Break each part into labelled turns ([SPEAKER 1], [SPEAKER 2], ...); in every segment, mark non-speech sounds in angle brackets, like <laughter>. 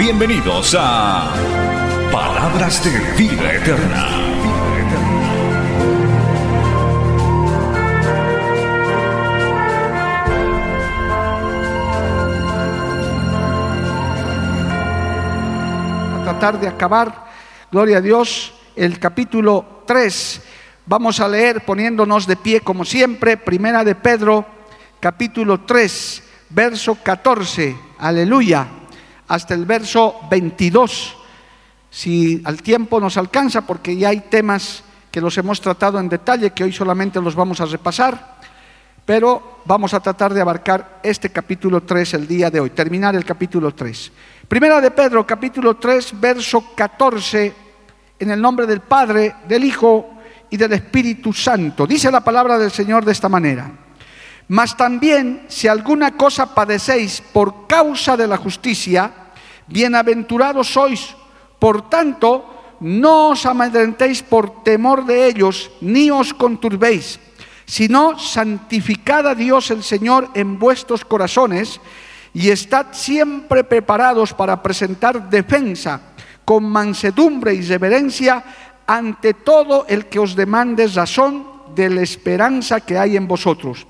[SPEAKER 1] Bienvenidos a Palabras de Vida Eterna.
[SPEAKER 2] a tratar de acabar, gloria a Dios, el capítulo 3. Vamos a leer poniéndonos de pie como siempre, primera de Pedro, capítulo 3, verso 14, aleluya, hasta el verso 22. Si al tiempo nos alcanza, porque ya hay temas que los hemos tratado en detalle, que hoy solamente los vamos a repasar, pero vamos a tratar de abarcar este capítulo 3 el día de hoy, terminar el capítulo 3. Primera de Pedro, capítulo 3, verso 14, en el nombre del Padre, del Hijo y del Espíritu Santo. Dice la palabra del Señor de esta manera. Mas también si alguna cosa padecéis por causa de la justicia, bienaventurados sois. Por tanto, no os amedrentéis por temor de ellos, ni os conturbéis, sino santificad a Dios el Señor en vuestros corazones y estad siempre preparados para presentar defensa con mansedumbre y reverencia ante todo el que os demande razón de la esperanza que hay en vosotros,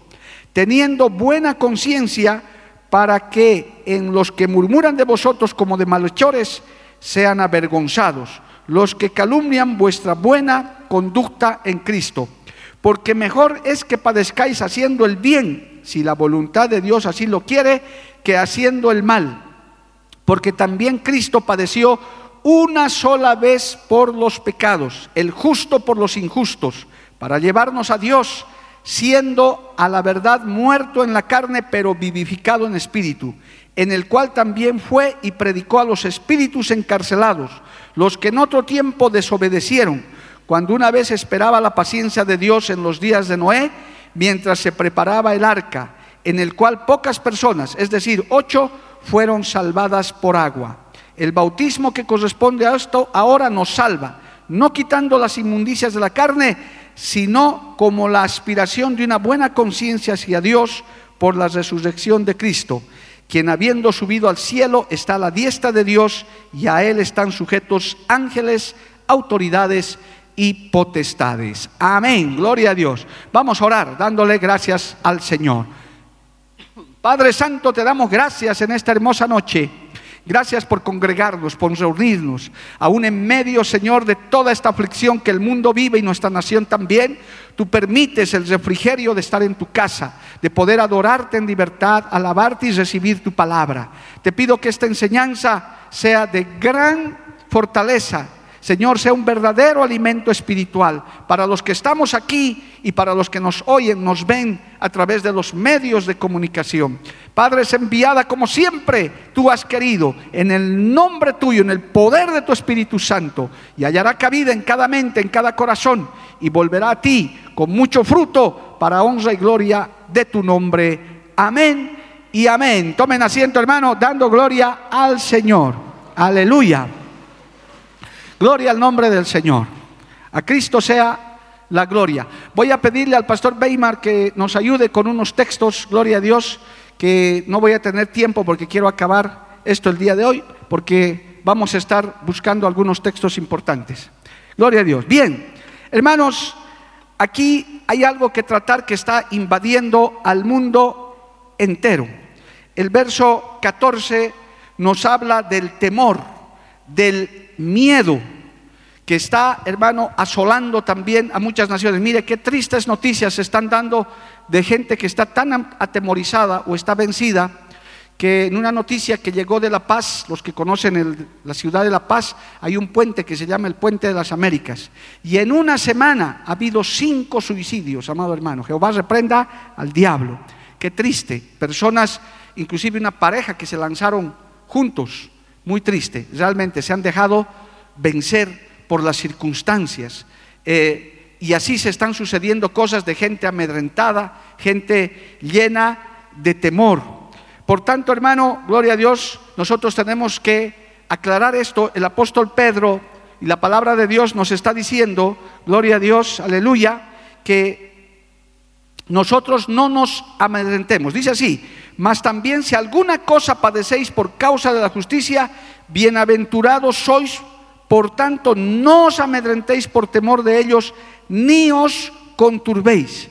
[SPEAKER 2] teniendo buena conciencia para que en los que murmuran de vosotros como de malhechores sean avergonzados, los que calumnian vuestra buena conducta en Cristo. Porque mejor es que padezcáis haciendo el bien, si la voluntad de Dios así lo quiere, que haciendo el mal. Porque también Cristo padeció una sola vez por los pecados, el justo por los injustos, para llevarnos a Dios, siendo a la verdad muerto en la carne, pero vivificado en espíritu, en el cual también fue y predicó a los espíritus encarcelados, los que en otro tiempo desobedecieron, cuando una vez esperaba la paciencia de Dios en los días de Noé, mientras se preparaba el arca, en el cual pocas personas, es decir, ocho, fueron salvadas por agua. El bautismo que corresponde a esto ahora nos salva, no quitando las inmundicias de la carne, sino como la aspiración de una buena conciencia hacia Dios por la resurrección de Cristo, quien habiendo subido al cielo está a la diestra de Dios y a él están sujetos ángeles, autoridades y potestades. Amén, gloria a Dios. Vamos a orar dándole gracias al Señor. Padre Santo, te damos gracias en esta hermosa noche. Gracias por congregarnos, por reunirnos, aún en medio, Señor, de toda esta aflicción que el mundo vive y nuestra nación también. Tú permites el refrigerio de estar en tu casa, de poder adorarte en libertad, alabarte y recibir tu palabra. Te pido que esta enseñanza sea de gran fortaleza Señor, sea un verdadero alimento espiritual para los que estamos aquí y para los que nos oyen, nos ven a través de los medios de comunicación. Padre, es enviada como siempre tú has querido, en el nombre tuyo, en el poder de tu Espíritu Santo, y hallará cabida en cada mente, en cada corazón, y volverá a ti con mucho fruto para honra y gloria de tu nombre. Amén y amén. Tomen asiento, hermano, dando gloria al Señor. Aleluya. Gloria al nombre del Señor. A Cristo sea la gloria. Voy a pedirle al pastor Weimar que nos ayude con unos textos, gloria a Dios, que no voy a tener tiempo porque quiero acabar esto el día de hoy, porque vamos a estar buscando algunos textos importantes. Gloria a Dios. Bien, hermanos, aquí hay algo que tratar que está invadiendo al mundo entero. El verso 14 nos habla del temor, del miedo que está, hermano, asolando también a muchas naciones. Mire qué tristes noticias se están dando de gente que está tan atemorizada o está vencida que en una noticia que llegó de La Paz, los que conocen la ciudad de La Paz, hay un puente que se llama el Puente de las Américas. Y en una semana ha habido cinco suicidios, amado hermano. Jehová reprenda al diablo. Qué triste. Personas, inclusive una pareja que se lanzaron juntos muy triste. Realmente se han dejado vencer por las circunstancias. Eh, y así se están sucediendo cosas de gente amedrentada, gente llena de temor. Por tanto, hermano, gloria a Dios, nosotros tenemos que aclarar esto. El apóstol Pedro y la palabra de Dios nos está diciendo, gloria a Dios, aleluya, que nosotros no nos amedrentemos. Dice así, mas también si alguna cosa padecéis por causa de la justicia, bienaventurados sois, por tanto no os amedrentéis por temor de ellos, ni os conturbéis.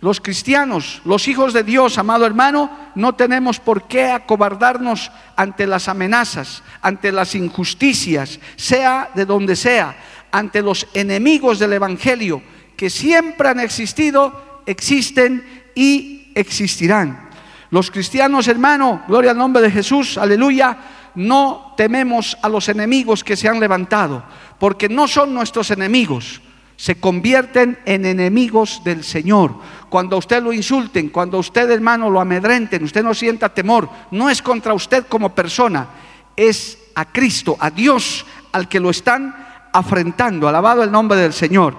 [SPEAKER 2] Los cristianos, los hijos de Dios, amado hermano, no tenemos por qué acobardarnos ante las amenazas, ante las injusticias, sea de donde sea, ante los enemigos del Evangelio, que siempre han existido, existen y existirán. Los cristianos, hermano, gloria al nombre de Jesús, aleluya, no tememos a los enemigos que se han levantado, porque no son nuestros enemigos se convierten en enemigos del Señor. Cuando a usted lo insulten, cuando a usted hermano lo amedrenten, usted no sienta temor, no es contra usted como persona, es a Cristo, a Dios al que lo están afrentando. Alabado el nombre del Señor.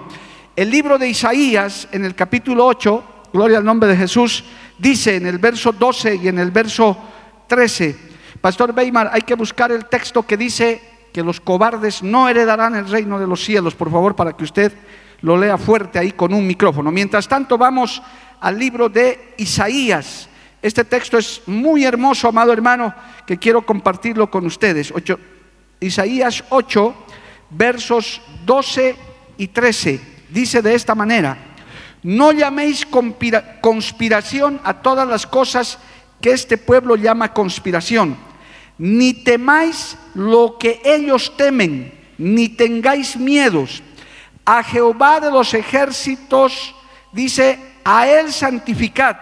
[SPEAKER 2] El libro de Isaías en el capítulo 8, gloria al nombre de Jesús, dice en el verso 12 y en el verso 13, Pastor Weimar, hay que buscar el texto que dice que los cobardes no heredarán el reino de los cielos, por favor, para que usted lo lea fuerte ahí con un micrófono. Mientras tanto, vamos al libro de Isaías. Este texto es muy hermoso, amado hermano, que quiero compartirlo con ustedes. Isaías 8, versos 12 y 13. Dice de esta manera, no llaméis conspiración a todas las cosas que este pueblo llama conspiración ni temáis lo que ellos temen, ni tengáis miedos. A Jehová de los ejércitos, dice, a Él santificad,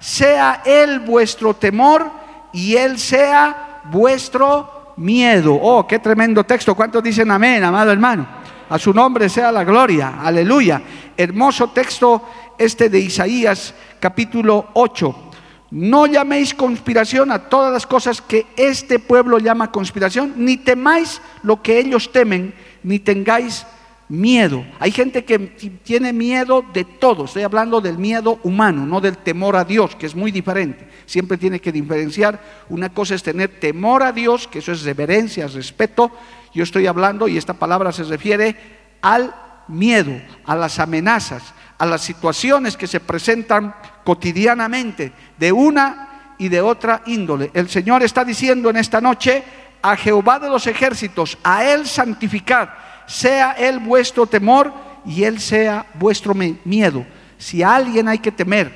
[SPEAKER 2] sea Él vuestro temor y Él sea vuestro miedo. Oh, qué tremendo texto. ¿Cuántos dicen amén, amado hermano? A su nombre sea la gloria. Aleluya. Hermoso texto este de Isaías capítulo 8. No llaméis conspiración a todas las cosas que este pueblo llama conspiración, ni temáis lo que ellos temen, ni tengáis miedo. Hay gente que tiene miedo de todo. Estoy hablando del miedo humano, no del temor a Dios, que es muy diferente. Siempre tiene que diferenciar. Una cosa es tener temor a Dios, que eso es reverencia, respeto. Yo estoy hablando, y esta palabra se refiere al miedo, a las amenazas, a las situaciones que se presentan cotidianamente de una y de otra índole. El Señor está diciendo en esta noche a Jehová de los ejércitos, a Él santificad, sea Él vuestro temor y Él sea vuestro miedo. Si a alguien hay que temer,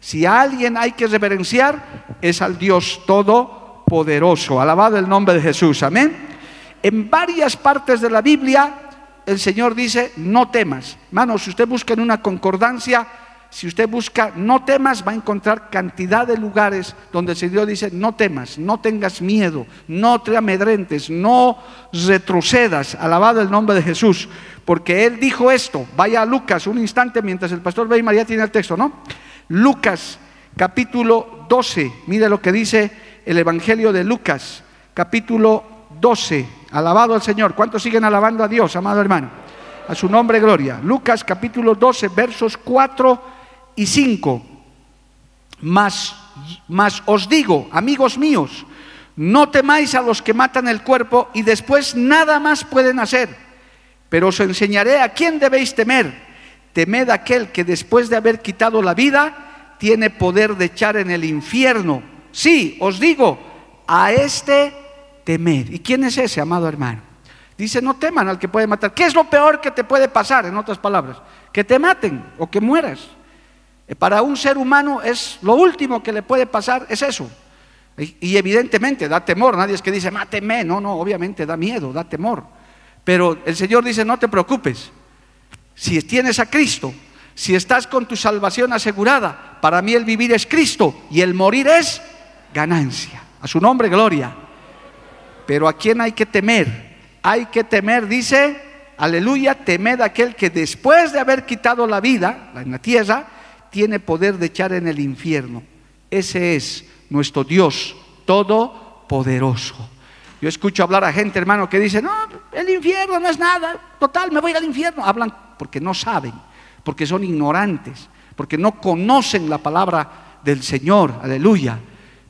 [SPEAKER 2] si a alguien hay que reverenciar, es al Dios Todopoderoso. Alabado el nombre de Jesús. Amén. En varias partes de la Biblia el Señor dice, no temas. Hermano, si usted busca en una concordancia, si usted busca no temas, va a encontrar cantidad de lugares donde el Señor dice, no temas, no tengas miedo, no te amedrentes, no retrocedas. Alabado el nombre de Jesús, porque Él dijo esto. Vaya a Lucas un instante mientras el pastor ve y María tiene el texto, ¿no? Lucas capítulo 12, mire lo que dice el Evangelio de Lucas, capítulo 12. Alabado al Señor. ¿Cuántos siguen alabando a Dios, amado hermano? A su nombre, gloria. Lucas capítulo 12, versos 4 y 5. Mas, mas os digo, amigos míos, no temáis a los que matan el cuerpo y después nada más pueden hacer. Pero os enseñaré a quién debéis temer. Temed aquel que después de haber quitado la vida tiene poder de echar en el infierno. Sí, os digo, a este temer. ¿Y quién es ese, amado hermano? Dice, no teman al que puede matar. ¿Qué es lo peor que te puede pasar, en otras palabras? Que te maten o que mueras. Eh, para un ser humano es lo último que le puede pasar, es eso. Y, evidentemente da temor, nadie es que dice, máteme, no, no, obviamente da miedo, da temor. Pero el Señor dice, no te preocupes, si tienes a Cristo, si estás con tu salvación asegurada, para mí el vivir es Cristo y el morir es ganancia. A su nombre, gloria. Pero ¿a quién hay que temer? Hay que temer, dice, aleluya, temed a aquel que después de haber quitado la vida en la tierra, tiene poder de echar en el infierno. Ese es nuestro Dios todopoderoso. Yo escucho hablar a gente, hermano, que dice, no, el infierno no es nada, total, me voy al infierno. Hablan porque no saben, porque son ignorantes, porque no conocen la palabra del Señor, aleluya.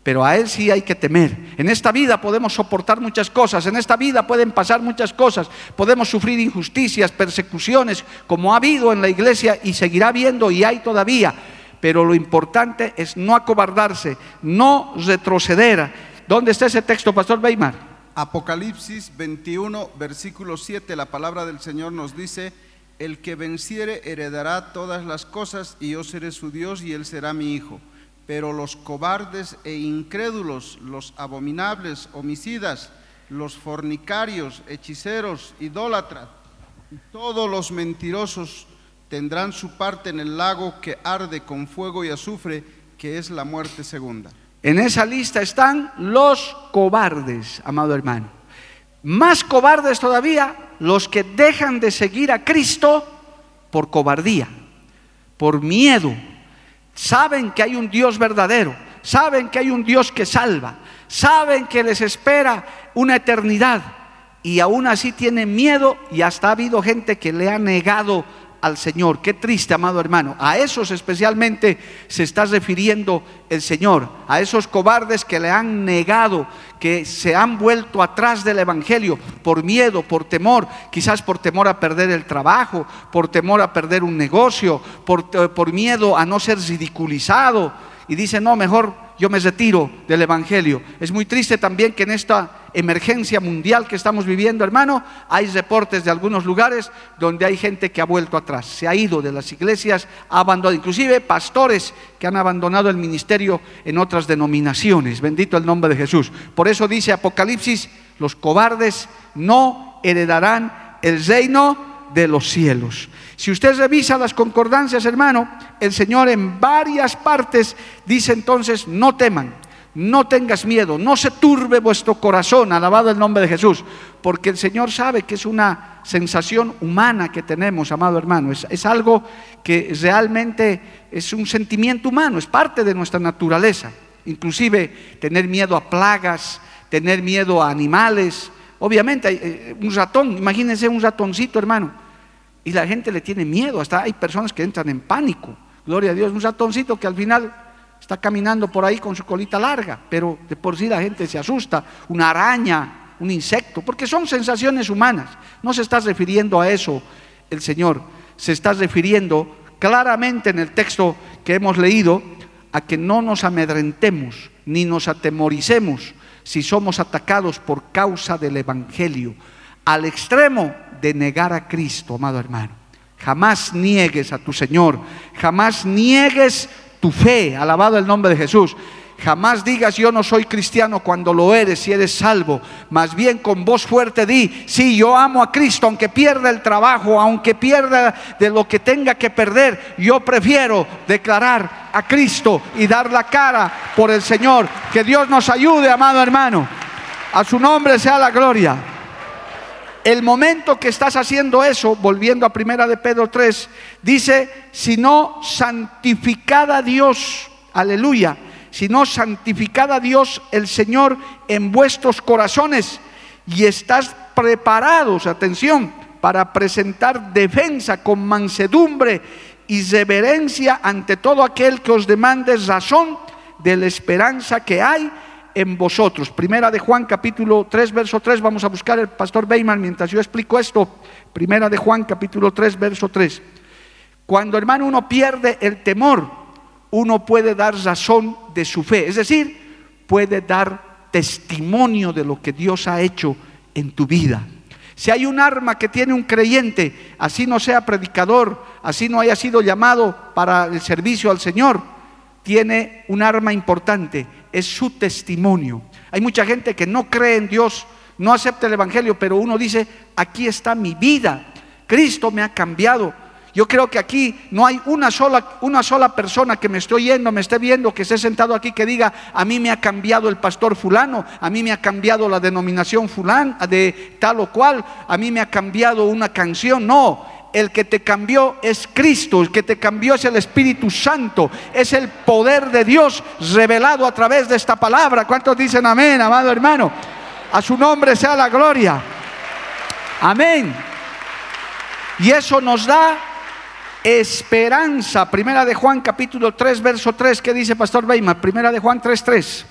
[SPEAKER 2] Pero a Él sí hay que temer. En esta vida podemos soportar muchas cosas, en esta vida pueden pasar muchas cosas, podemos sufrir injusticias, persecuciones, como ha habido en la iglesia y seguirá habiendo y hay todavía. Pero lo importante es no acobardarse, no retroceder. ¿Dónde está ese texto, Pastor Weimar?
[SPEAKER 3] Apocalipsis 21, versículo 7, la palabra del Señor nos dice, el que venciere heredará todas las cosas y yo seré su Dios y él será mi hijo. Pero los cobardes e incrédulos, los abominables, homicidas, los fornicarios, hechiceros, idólatras, y todos los mentirosos tendrán su parte en el lago que arde con fuego y azufre, que es la muerte segunda.
[SPEAKER 2] En esa lista están los cobardes, amado hermano. Más cobardes todavía los que dejan de seguir a Cristo por cobardía, por miedo. Saben que hay un Dios verdadero, saben que hay un Dios que salva, saben que les espera una eternidad. Y aún así tienen miedo y hasta ha habido gente que le ha negado al Señor. Qué triste, amado hermano. A esos especialmente se está refiriendo el Señor, a esos cobardes que le han negado, que se han vuelto atrás del Evangelio por miedo, por temor, quizás por temor a perder el trabajo, por temor a perder un negocio, por, eh, por miedo a no ser ridiculizado. Y dice, no, mejor yo me retiro del Evangelio. Es muy triste también que en esta emergencia mundial que estamos viviendo, hermano, hay reportes de algunos lugares donde hay gente que ha vuelto atrás, se ha ido de las iglesias, ha abandonado, inclusive pastores que han abandonado el ministerio en otras denominaciones. Bendito el nombre de Jesús. Por eso dice Apocalipsis, los cobardes no heredarán el reino de los cielos. Si usted revisa las concordancias, hermano, el Señor en varias partes dice entonces, no teman, no tengas miedo, no se turbe vuestro corazón, alabado el nombre de Jesús, porque el Señor sabe que es una sensación humana que tenemos, amado hermano, es, algo que realmente es un sentimiento humano, es parte de nuestra naturaleza, inclusive tener miedo a plagas, tener miedo a animales, obviamente eh, un ratón, imagínense un ratoncito, hermano, y la gente le tiene miedo, hasta hay personas que entran en pánico, gloria a Dios, un ratoncito que al final está caminando por ahí con su colita larga, pero de por sí la gente se asusta, una araña, un insecto, porque son sensaciones humanas. No se está refiriendo a eso el Señor, se está refiriendo claramente en el texto que hemos leído a que no nos amedrentemos ni nos atemoricemos si somos atacados por causa del Evangelio, al extremo de negar a Cristo, amado hermano. Jamás niegues a tu Señor, jamás niegues tu fe, alabado el nombre de Jesús. Jamás digas yo no soy cristiano cuando lo eres y eres salvo. Más bien con voz fuerte di, sí, yo amo a Cristo, aunque pierda el trabajo, aunque pierda de lo que tenga que perder, yo prefiero declarar a Cristo y dar la cara por el Señor. Que Dios nos ayude, amado hermano. A su nombre sea la gloria. El momento que estás haciendo eso, volviendo a primera de Pedro 3, dice, si no santificada Dios, aleluya, si no santificada Dios el Señor en vuestros corazones y estás preparados, atención, para presentar defensa con mansedumbre y reverencia ante todo aquel que os demande razón de la esperanza que hay en vosotros. Primera de Juan capítulo 3, verso 3, vamos a buscar el pastor Beyman mientras yo explico esto. Primera de Juan capítulo 3, verso 3. Cuando hermano uno pierde el temor, uno puede dar razón de su fe, es decir, puede dar testimonio de lo que Dios ha hecho en tu vida. Si hay un arma que tiene un creyente, así no sea predicador, así no haya sido llamado para el servicio al Señor, tiene un arma importante es su testimonio. Hay mucha gente que no cree en Dios, no acepta el Evangelio, pero uno dice, aquí está mi vida, Cristo me ha cambiado. Yo creo que aquí no hay una sola, una sola persona que me estoy yendo, me esté viendo, que esté sentado aquí que diga, a mí me ha cambiado el pastor fulano, a mí me ha cambiado la denominación fulano, de tal o cual, a mí me ha cambiado una canción. No, el que te cambió es Cristo, el que te cambió es el Espíritu Santo, es el poder de Dios revelado a través de esta palabra. ¿Cuántos dicen amén, amado hermano? A su nombre sea la gloria. Amén. Y eso nos da esperanza. Primera de Juan capítulo 3, verso 3, ¿qué dice Pastor Weimar? Primera de Juan 3, 3.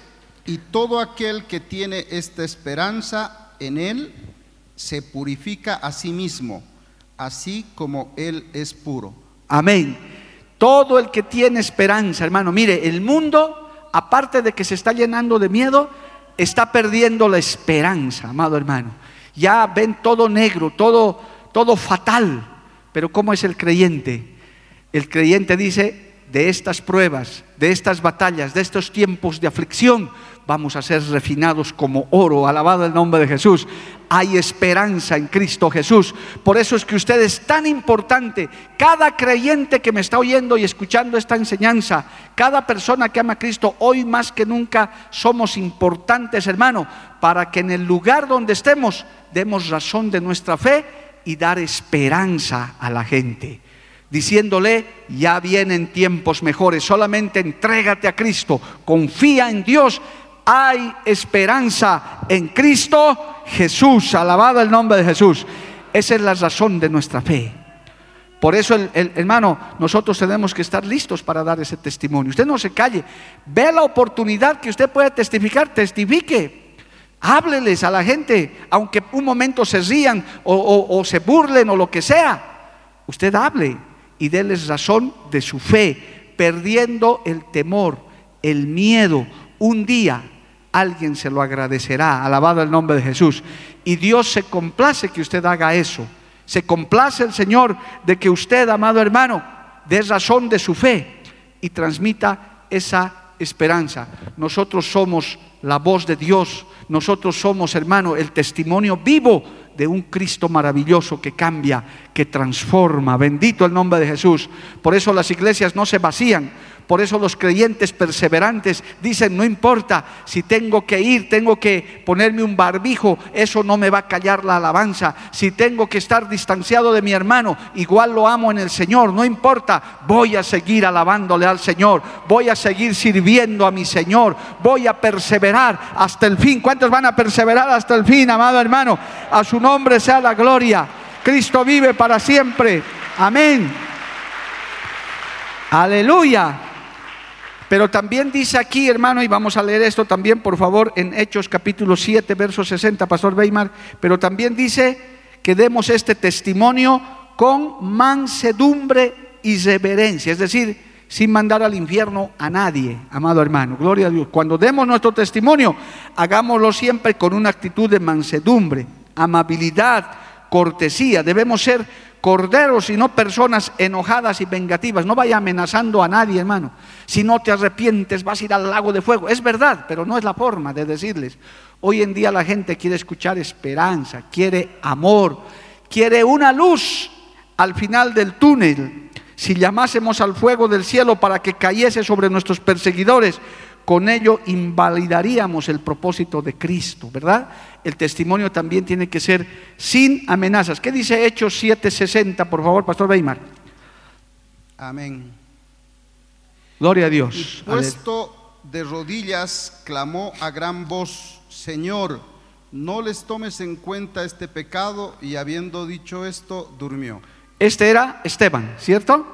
[SPEAKER 3] Y todo aquel que tiene esta esperanza en Él se purifica a sí mismo, así como Él es puro.
[SPEAKER 2] Amén. Todo el que tiene esperanza, hermano, mire, el mundo, aparte de que se está llenando de miedo, está perdiendo la esperanza, amado hermano. Ya ven todo negro, todo, todo fatal. Pero ¿cómo es el creyente? El creyente dice, de estas pruebas, de estas batallas, de estos tiempos de aflicción, vamos a ser refinados como oro. Alabado el nombre de Jesús. Hay esperanza en Cristo Jesús. Por eso es que usted es tan importante. Cada creyente que me está oyendo y escuchando esta enseñanza, cada persona que ama a Cristo, hoy más que nunca somos importantes, hermano, para que en el lugar donde estemos demos razón de nuestra fe y dar esperanza a la gente diciéndole, ya vienen tiempos mejores, solamente entrégate a Cristo, confía en Dios hay esperanza en Cristo Jesús. Alabado el nombre de Jesús. Esa es la razón de nuestra fe. Por eso, hermano, nosotros tenemos que estar listos para dar ese testimonio. Usted no se calle. Ve la oportunidad que usted puede testificar, testifique. Hábleles a la gente, aunque un momento se rían o se burlen o lo que sea. Usted hable y déles razón de su fe, perdiendo el temor, el miedo. Un día alguien se lo agradecerá. Alabado el nombre de Jesús. Y Dios se complace que usted haga eso. Se complace el Señor de que usted, amado hermano, dé razón de su fe y transmita esa esperanza. Nosotros somos la voz de Dios. Nosotros somos, hermano, el testimonio vivo de un Cristo maravilloso que cambia, que transforma. Bendito el nombre de Jesús. Por eso las iglesias no se vacían por eso los creyentes perseverantes dicen, no importa si tengo que ir, tengo que ponerme un barbijo, eso no me va a callar la alabanza. Si tengo que estar distanciado de mi hermano, igual lo amo en el Señor, no importa, voy a seguir alabándole al Señor, voy a seguir sirviendo a mi Señor, voy a perseverar hasta el fin. ¿Cuántos van a perseverar hasta el fin, amado hermano? A su nombre sea la gloria. Cristo vive para siempre. Amén. Aleluya. Pero también dice aquí, hermano, y vamos a leer esto también, por favor, en Hechos capítulo 7, verso 60, Pastor Weimar, pero también dice que demos este testimonio con mansedumbre y reverencia, es decir, sin mandar al infierno a nadie, amado hermano, gloria a Dios. Cuando demos nuestro testimonio, hagámoslo siempre con una actitud de mansedumbre, amabilidad, cortesía. Debemos ser corderos y no personas enojadas y vengativas. No vaya amenazando a nadie, hermano. Si no te arrepientes, vas a ir al lago de fuego. Es verdad, pero no es la forma de decirles. Hoy en día la gente quiere escuchar esperanza, quiere amor, quiere una luz al final del túnel. Si llamásemos al fuego del cielo para que cayese sobre nuestros perseguidores, con ello invalidaríamos el propósito de Cristo, ¿verdad? El testimonio también tiene que ser sin amenazas. ¿Qué dice Hechos 7:60, por favor, Pastor Weimar?
[SPEAKER 3] Amén.
[SPEAKER 2] Gloria a Dios.
[SPEAKER 3] puesto de rodillas, clamó a gran voz, Señor, no les tomes en cuenta este pecado, y habiendo dicho esto, durmió.
[SPEAKER 2] Este era Esteban, ¿cierto?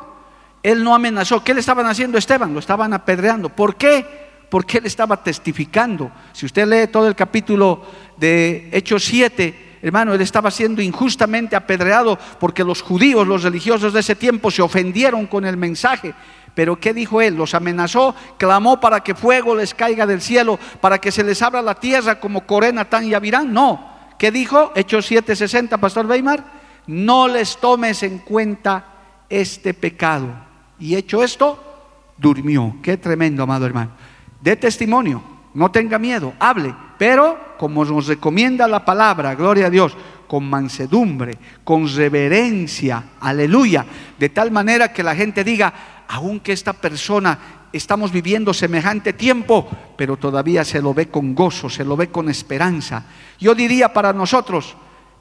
[SPEAKER 2] Él no amenazó. ¿Qué le estaban haciendo a Esteban? Lo estaban apedreando. ¿Por qué? Porque él estaba testificando. Si usted lee todo el capítulo de Hechos 7, hermano, él estaba siendo injustamente apedreado porque los judíos, los religiosos de ese tiempo se ofendieron con el mensaje. Pero ¿qué dijo él? Los amenazó, clamó para que fuego les caiga del cielo, para que se les abra la tierra como Corena, Tan y Avirán. No. ¿Qué dijo? Hechos 7:60, Pastor Weimar. No les tomes en cuenta este pecado. Y hecho esto, durmió. Qué tremendo, amado hermano dé testimonio, no tenga miedo, hable, pero como nos recomienda la palabra, gloria a Dios, con mansedumbre, con reverencia, aleluya, de tal manera que la gente diga, aunque esta persona estamos viviendo semejante tiempo, pero todavía se lo ve con gozo, se lo ve con esperanza. Yo diría para nosotros,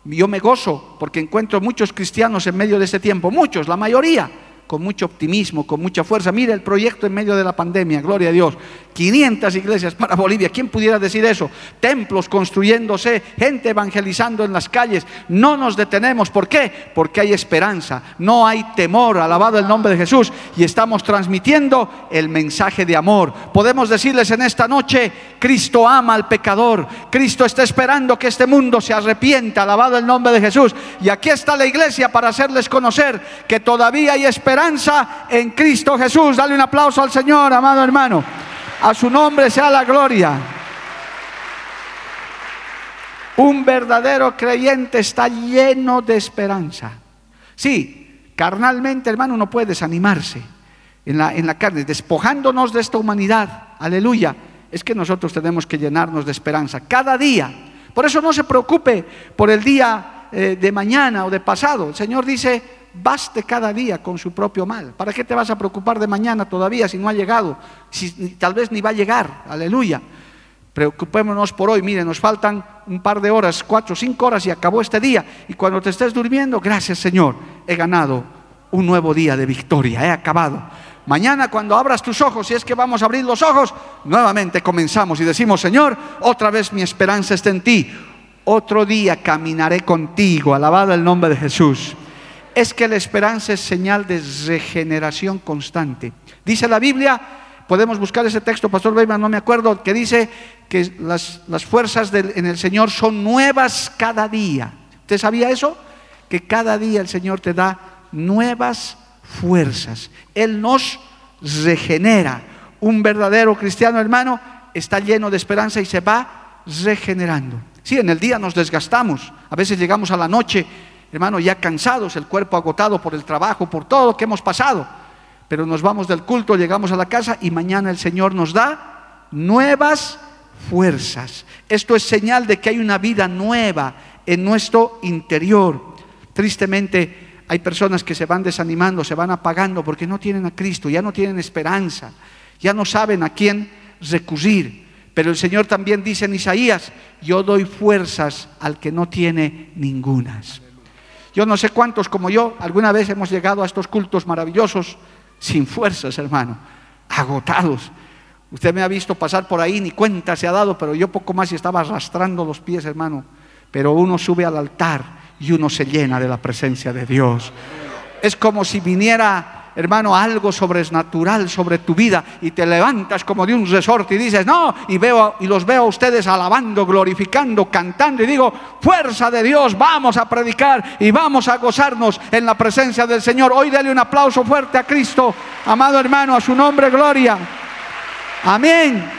[SPEAKER 2] yo me gozo porque encuentro muchos cristianos en medio de este tiempo, muchos, la mayoría, con mucho optimismo, con mucha fuerza. Mire el proyecto en medio de la pandemia, gloria a Dios. 500 iglesias para Bolivia. ¿Quién pudiera decir eso? Templos construyéndose, gente evangelizando en las calles. No nos detenemos. ¿Por qué? Porque hay esperanza, no hay temor. Alabado el nombre de Jesús. Y estamos transmitiendo el mensaje de amor. Podemos decirles en esta noche, Cristo ama al pecador. Cristo está esperando que este mundo se arrepienta. Alabado el nombre de Jesús. Y aquí está la iglesia para hacerles conocer que todavía hay esperanza en Cristo Jesús. Dale un aplauso al Señor, amado hermano. A su nombre sea la gloria. Un verdadero creyente está lleno de esperanza. Sí, carnalmente, hermano, no puede desanimarse en la, en la carne, despojándonos de esta humanidad. Aleluya. Es que nosotros tenemos que llenarnos de esperanza cada día. Por eso no se preocupe por el día eh, de mañana o de pasado. El Señor dice, baste cada día con su propio mal. ¿Para qué te vas a preocupar de mañana todavía si no ha llegado? Si, tal vez ni va a llegar. Aleluya. Preocupémonos por hoy. Mire, nos faltan un par de horas, cuatro, cinco horas y acabó este día. Y cuando te estés durmiendo, gracias Señor, he ganado un nuevo día de victoria, he acabado. Mañana cuando abras tus ojos, si es que vamos a abrir los ojos, nuevamente comenzamos y decimos, Señor, otra vez mi esperanza está en ti. Otro día caminaré contigo, alabado el nombre de Jesús es que la esperanza es señal de regeneración constante. Dice la Biblia, podemos buscar ese texto, Pastor Beyman, no me acuerdo, que dice que las, fuerzas en el Señor son nuevas cada día. ¿Usted sabía eso? Que cada día el Señor te da nuevas fuerzas. Él nos regenera. Un verdadero cristiano, hermano, está lleno de esperanza y se va regenerando. Sí, en el día nos desgastamos. A veces llegamos a la noche hermano, ya cansados, el cuerpo agotado por el trabajo, por todo lo que hemos pasado. Pero nos vamos del culto, llegamos a la casa y mañana el Señor nos da nuevas fuerzas. Esto es señal de que hay una vida nueva en nuestro interior. Tristemente hay personas que se van desanimando, se van apagando porque no tienen a Cristo, ya no tienen esperanza, ya no saben a quién recurrir. Pero el Señor también dice en Isaías, yo doy fuerzas al que no tiene ningunas. Yo no sé cuántos como yo alguna vez hemos llegado a estos cultos maravillosos sin fuerzas, hermano, agotados. Usted me ha visto pasar por ahí, ni cuenta se ha dado, pero yo poco más y estaba arrastrando los pies, hermano. Pero uno sube al altar y uno se llena de la presencia de Dios. Es como si viniera hermano, algo sobrenatural sobre tu vida y te levantas como de un resorte y dices, no, y, veo, y los veo a ustedes alabando, glorificando, cantando y digo, fuerza de Dios, vamos a predicar y vamos a gozarnos en la presencia del Señor. Hoy dale un aplauso fuerte a Cristo, amado hermano, a su nombre, gloria. Amén.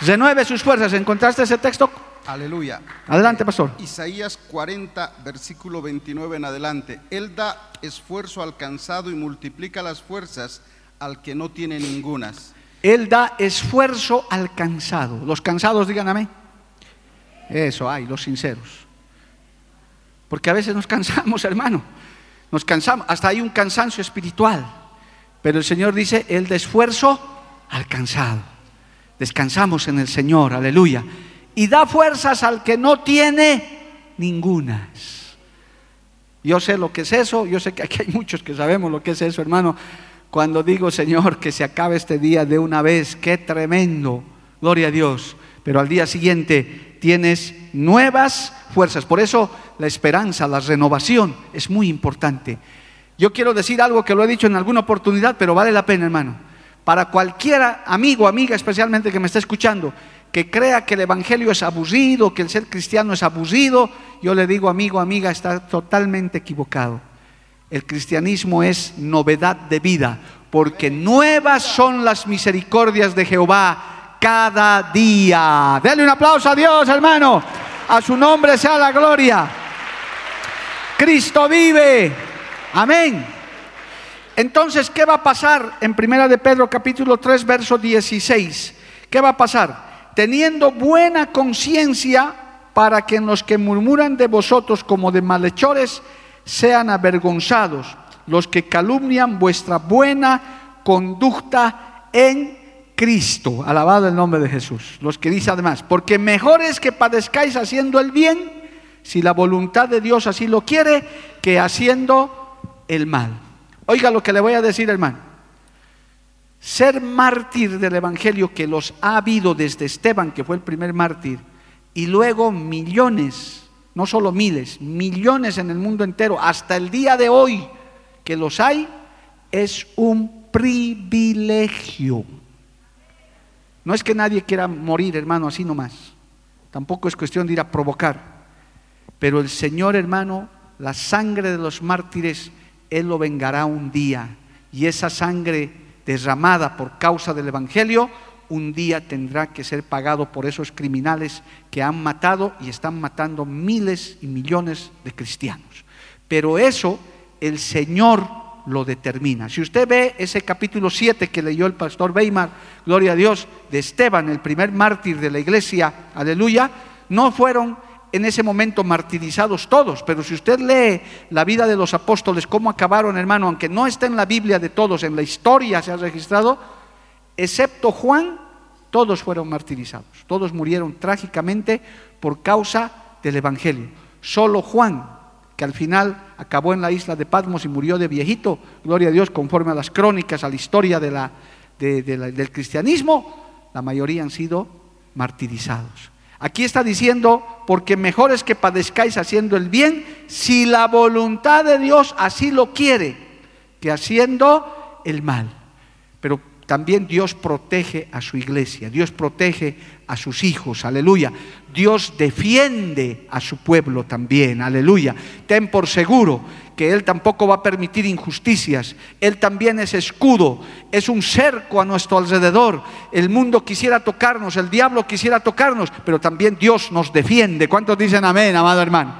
[SPEAKER 2] Renueve sus fuerzas. ¿Encontraste ese texto?
[SPEAKER 3] Aleluya.
[SPEAKER 2] Adelante, pastor.
[SPEAKER 3] Isaías 40, versículo 29 en adelante. Él da esfuerzo al cansado y multiplica las fuerzas al que no tiene ningunas.
[SPEAKER 2] Él da esfuerzo al cansado. Los cansados, digan amén. Eso hay, los sinceros. Porque a veces nos cansamos, <laughs> hermano. Nos cansamos, hasta hay un cansancio espiritual. Pero el Señor dice, Él da esfuerzo al cansado. Descansamos en el Señor, aleluya y da fuerzas al que no tiene ningunas. Yo sé lo que es eso, yo sé que aquí hay muchos que sabemos lo que es eso, hermano. Cuando digo, Señor, que se acabe este día de una vez, qué tremendo, gloria a Dios. Pero al día siguiente tienes nuevas fuerzas. Por eso la esperanza, la renovación es muy importante. Yo quiero decir algo que lo he dicho en alguna oportunidad, pero vale la pena, hermano. Para cualquiera amigo, amiga, especialmente que me esté escuchando, que crea que el Evangelio es aburrido, que el ser cristiano es aburrido, yo le digo, amigo, amiga, está totalmente equivocado. El cristianismo es novedad de vida, porque nuevas son las misericordias de Jehová cada día. Denle un aplauso a Dios, hermano. A su nombre sea la gloria. Cristo vive. Amén. Entonces, ¿qué va a pasar en Primera de Pedro capítulo 3 verso 16? ¿Qué va a pasar? Teniendo buena conciencia para que los que murmuran de vosotros como de malhechores sean avergonzados, los que calumnian vuestra buena conducta en Cristo. Alabado el nombre de Jesús. Los que dice además, porque mejor es que padezcáis haciendo el bien, si la voluntad de Dios así lo quiere, que haciendo el mal. Oiga lo que le voy a decir, hermano. Ser mártir del Evangelio que los ha habido desde Esteban, que fue el primer mártir, y luego millones, no solo miles, millones en el mundo entero, hasta el día de hoy que los hay, es un privilegio. No es que nadie quiera morir, hermano, así nomás. Tampoco es cuestión de ir a provocar. Pero el Señor, hermano, la sangre de los mártires, Él lo vengará un día. Y esa sangre derramada por causa del Evangelio, un día tendrá que ser pagado por esos criminales que han matado y están matando miles y millones de cristianos. Pero eso el Señor lo determina. Si usted ve ese capítulo 7 que leyó el pastor Weimar, gloria a Dios, de Esteban, el primer mártir de la iglesia, aleluya, no fueron en ese momento martirizados todos, pero si usted lee la vida de los apóstoles, cómo acabaron, hermano, aunque no está en la Biblia de todos, en la historia se ha registrado, excepto Juan, todos fueron martirizados, todos murieron trágicamente por causa del Evangelio. Solo Juan que al final acabó en la isla de Patmos y murió de viejito, gloria a Dios, conforme a las crónicas, a la historia del cristianismo, la mayoría han sido martirizados. Aquí está diciendo, porque mejor es que padezcáis haciendo el bien, si la voluntad de Dios así lo quiere, que haciendo el mal. Pero también Dios protege a su iglesia, Dios protege a sus hijos, aleluya. Dios defiende a su pueblo también, aleluya. Ten por seguro que Él tampoco va a permitir injusticias. Él también es escudo, es un cerco a nuestro alrededor. El mundo quisiera tocarnos, el diablo quisiera tocarnos, pero también Dios nos defiende. ¿Cuántos dicen amén, amado hermano?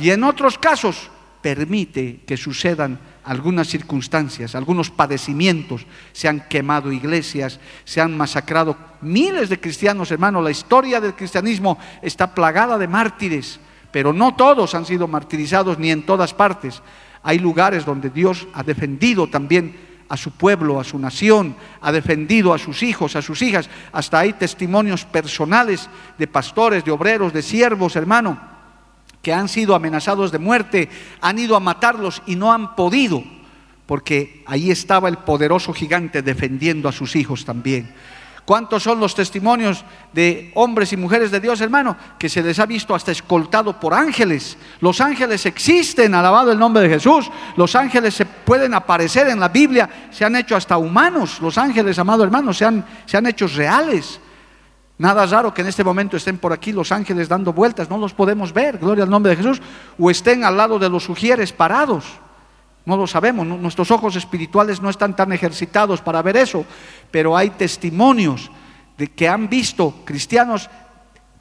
[SPEAKER 2] Y en otros casos permite que sucedan algunas circunstancias, algunos padecimientos, se han quemado iglesias, se han masacrado miles de cristianos, hermano. La historia del cristianismo está plagada de mártires, pero no todos han sido martirizados ni en todas partes. Hay lugares donde Dios ha defendido también a su pueblo, a su nación, ha defendido a sus hijos, a sus hijas. Hasta hay testimonios personales de pastores, de obreros, de siervos, hermano que han sido amenazados de muerte, han ido a matarlos y no han podido, porque ahí estaba el poderoso gigante defendiendo a sus hijos también. ¿Cuántos son los testimonios de hombres y mujeres de Dios, hermano? Que se les ha visto hasta escoltado por ángeles. Los ángeles existen, alabado el nombre de Jesús. Los ángeles se pueden aparecer en la Biblia, se han hecho hasta humanos. Los ángeles, amado hermano, se han, se han hecho reales. Nada raro que en este momento estén por aquí los ángeles dando vueltas, no los podemos ver, gloria al nombre de Jesús, o estén al lado de los sugieres parados. No lo sabemos, nuestros ojos espirituales no están tan ejercitados para ver eso, pero hay testimonios de que han visto cristianos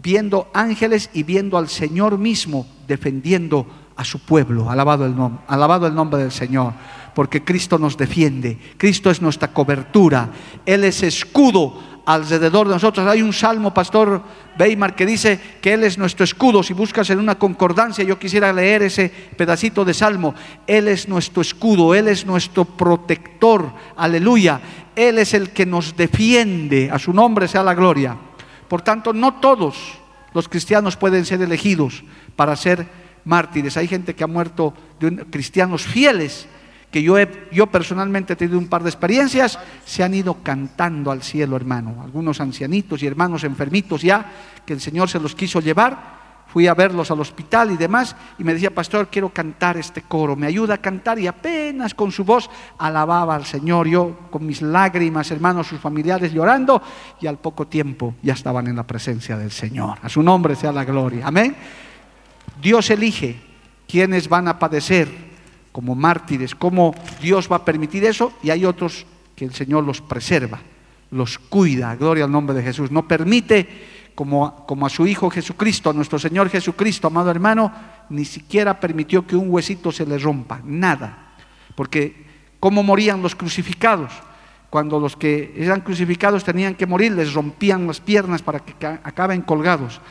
[SPEAKER 2] viendo ángeles y viendo al Señor mismo defendiendo a su pueblo. Alabado el, nombre, alabado el nombre del Señor, porque Cristo nos defiende, Cristo es nuestra cobertura, Él es escudo alrededor de nosotros. Hay un salmo, Pastor Weimar, que dice que Él es nuestro escudo. Si buscas en una concordancia, yo quisiera leer ese pedacito de salmo. Él es nuestro escudo, Él es nuestro protector. Aleluya. Él es el que nos defiende. A su nombre sea la gloria. Por tanto, no todos los cristianos pueden ser elegidos para ser mártires. Hay gente que ha muerto de cristianos fieles que yo, he, yo personalmente he tenido un par de experiencias, se han ido cantando al cielo, hermano. Algunos ancianitos y hermanos enfermitos ya, que el Señor se los quiso llevar. Fui a verlos al hospital y demás, y me decía, pastor, quiero cantar este coro, me ayuda a cantar, y apenas con su voz alababa al Señor, yo con mis lágrimas, hermanos, sus familiares llorando, y al poco tiempo ya estaban en la presencia del Señor. A su nombre sea la gloria. Amén. Dios elige quienes van a padecer como mártires, cómo Dios va a permitir eso y hay otros que el Señor los preserva, los cuida, gloria al nombre de Jesús. No permite, como, como a su Hijo Jesucristo, a nuestro Señor Jesucristo, amado hermano, ni siquiera permitió que un huesito se le rompa, nada. Porque, ¿cómo morían los crucificados? Cuando los que eran crucificados tenían que morir, les rompían las piernas para que acaben colgados.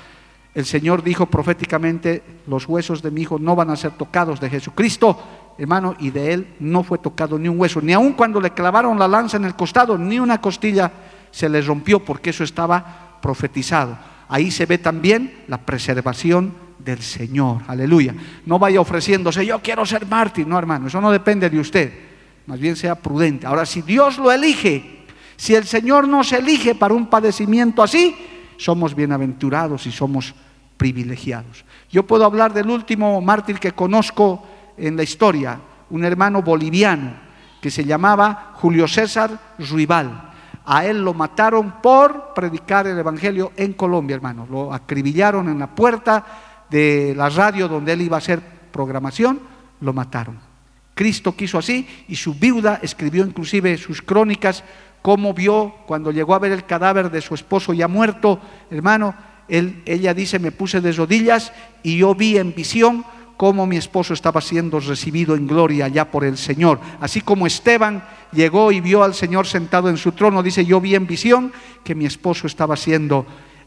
[SPEAKER 2] El Señor dijo proféticamente, los huesos de mi hijo no van a ser tocados de Jesucristo, hermano, y de él no fue tocado ni un hueso, ni aun cuando le clavaron la lanza en el costado, ni una costilla se le rompió, porque eso estaba profetizado. Ahí se ve también la preservación del Señor, aleluya. No vaya ofreciéndose, yo quiero ser mártir, no hermano, eso no depende de usted. más bien sea prudente. Ahora, si Dios lo elige, si el Señor nos elige para un padecimiento así, somos bienaventurados y somos privilegiados. Yo puedo hablar del último mártir que conozco en la historia, un hermano boliviano que se llamaba Julio César Ruibal. A él lo mataron por predicar el Evangelio en Colombia, hermano. Lo acribillaron en la puerta de la radio donde él iba a hacer programación, lo mataron. Cristo quiso así y su viuda escribió inclusive sus crónicas cómo vio cuando llegó a ver el cadáver de su esposo ya muerto, hermano, ella dice, me puse de rodillas y yo vi en visión cómo mi esposo estaba siendo recibido en gloria ya por el Señor. Así como Esteban llegó y vio al Señor sentado en su trono, dice, yo vi en visión que mi esposo estaba siendo,